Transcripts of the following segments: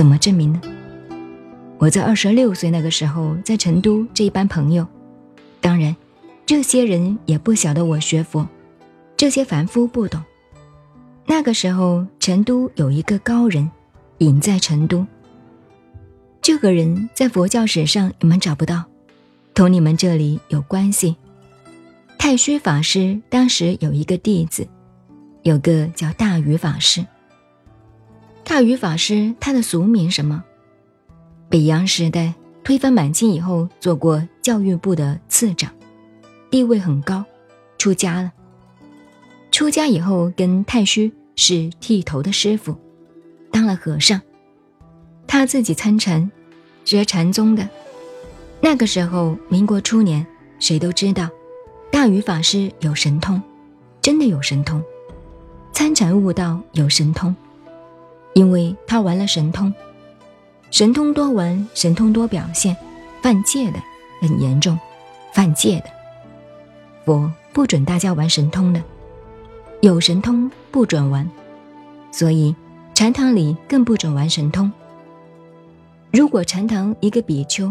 怎么证明呢？我在二十六岁那个时候，在成都这一班朋友，当然，这些人也不晓得我学佛，这些凡夫不懂。那个时候，成都有一个高人，隐在成都。这个人在佛教史上你们找不到，同你们这里有关系。太虚法师当时有一个弟子，有个叫大禹法师。大禹法师他的俗名什么？北洋时代推翻满清以后，做过教育部的次长，地位很高，出家了。出家以后跟太虚是剃头的师傅，当了和尚。他自己参禅，学禅宗的。那个时候，民国初年，谁都知道。大禹法师有神通，真的有神通，参禅悟道有神通，因为他玩了神通，神通多玩，神通多表现，犯戒的很严重，犯戒的，佛不准大家玩神通的，有神通不准玩，所以禅堂里更不准玩神通。如果禅堂一个比丘，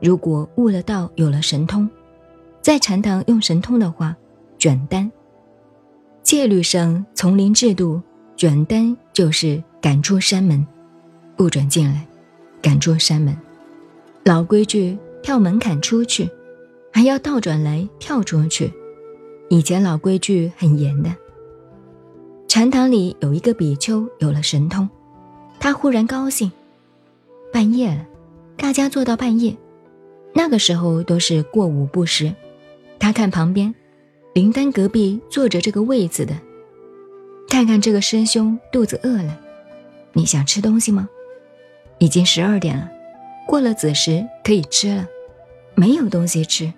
如果悟了道，有了神通。在禅堂用神通的话，卷单。戒律上丛林制度，卷单就是赶出山门，不准进来，赶出山门。老规矩，跳门槛出去，还要倒转来跳出去。以前老规矩很严的。禅堂里有一个比丘有了神通，他忽然高兴。半夜了，大家坐到半夜，那个时候都是过午不食。他看旁边，灵丹隔壁坐着这个位子的，看看这个师兄肚子饿了，你想吃东西吗？已经十二点了，过了子时可以吃了。没有东西吃，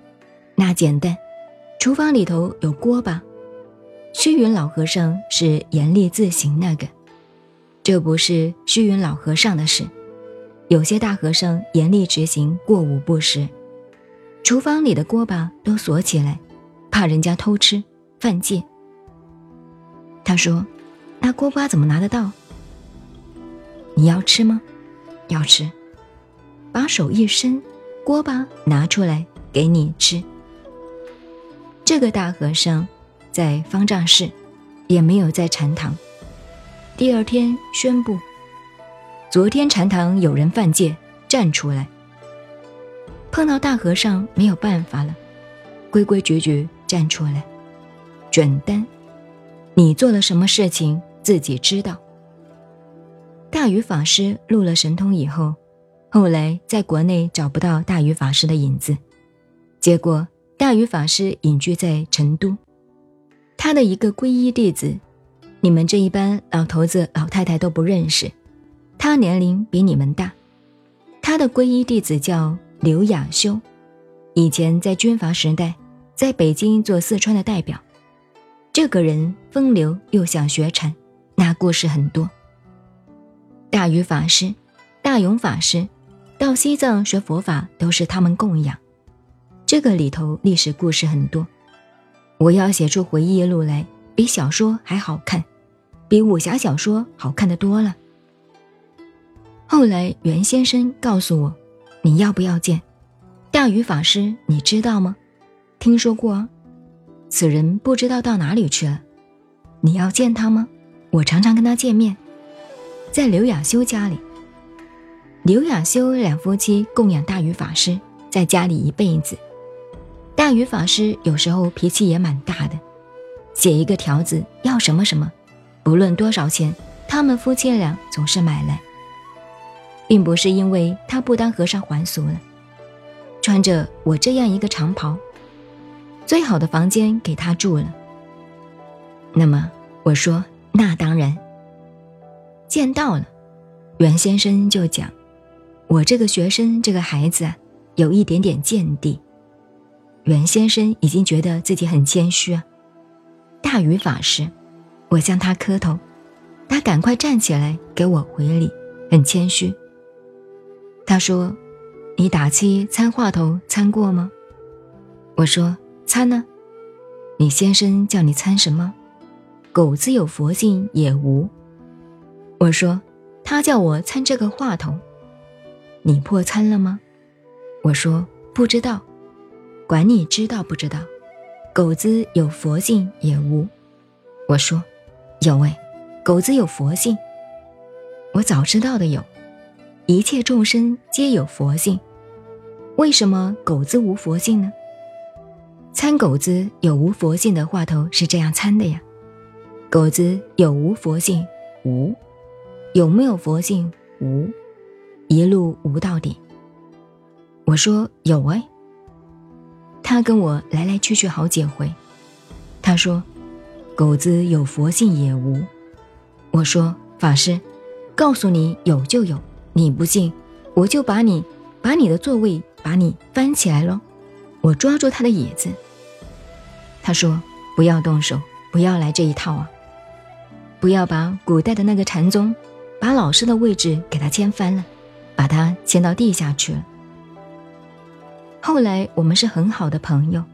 那简单，厨房里头有锅巴。虚云老和尚是严厉自行那个，这不是虚云老和尚的事。有些大和尚严厉执行过午不食。厨房里的锅巴都锁起来，怕人家偷吃犯戒。他说：“那锅巴怎么拿得到？你要吃吗？要吃，把手一伸，锅巴拿出来给你吃。”这个大和尚在方丈室，也没有在禅堂。第二天宣布：昨天禅堂有人犯戒，站出来。碰到大和尚没有办法了，规规矩矩站出来，卷单。你做了什么事情自己知道。大禹法师入了神通以后，后来在国内找不到大禹法师的影子，结果大禹法师隐居在成都。他的一个皈依弟子，你们这一班老头子老太太都不认识，他年龄比你们大。他的皈依弟子叫。刘亚修，以前在军阀时代，在北京做四川的代表。这个人风流又想学禅，那故事很多。大禹法师、大勇法师，到西藏学佛法都是他们供养。这个里头历史故事很多，我要写出回忆录来，比小说还好看，比武侠小说好看的多了。后来袁先生告诉我。你要不要见大禹法师？你知道吗？听说过，此人不知道到哪里去了。你要见他吗？我常常跟他见面，在刘亚修家里。刘亚修两夫妻供养大禹法师，在家里一辈子。大禹法师有时候脾气也蛮大的，写一个条子要什么什么，不论多少钱，他们夫妻俩总是买来。并不是因为他不当和尚还俗了，穿着我这样一个长袍，最好的房间给他住了。那么我说那当然，见到了，袁先生就讲，我这个学生这个孩子啊，有一点点见地。袁先生已经觉得自己很谦虚啊。大禹法师，我向他磕头，他赶快站起来给我回礼，很谦虚。他说：“你打七参话头参过吗？”我说：“参呢。”你先生叫你参什么？狗子有佛性也无。我说：“他叫我参这个话头。你破参了吗？我说不知道，管你知道不知道。狗子有佛性也无。我说有喂，狗子有佛性。我早知道的有，一切众生皆有佛性，为什么狗子无佛性呢？参狗子有无佛性的话头是这样参的呀。狗子有无佛性？无。有没有佛性？无。一路无到底。我说有哎。他跟我来来去去好几回。他说，狗子有佛性也无。我说法师，告诉你有就有，你不信，我就把你把你的座位把你翻起来喽。我抓住他的椅子。他说不要动手，不要来这一套啊！不要把古代的那个禅宗，把老师的位置给他掀翻了。把他掀到地下去了。后来我们是很好的朋友，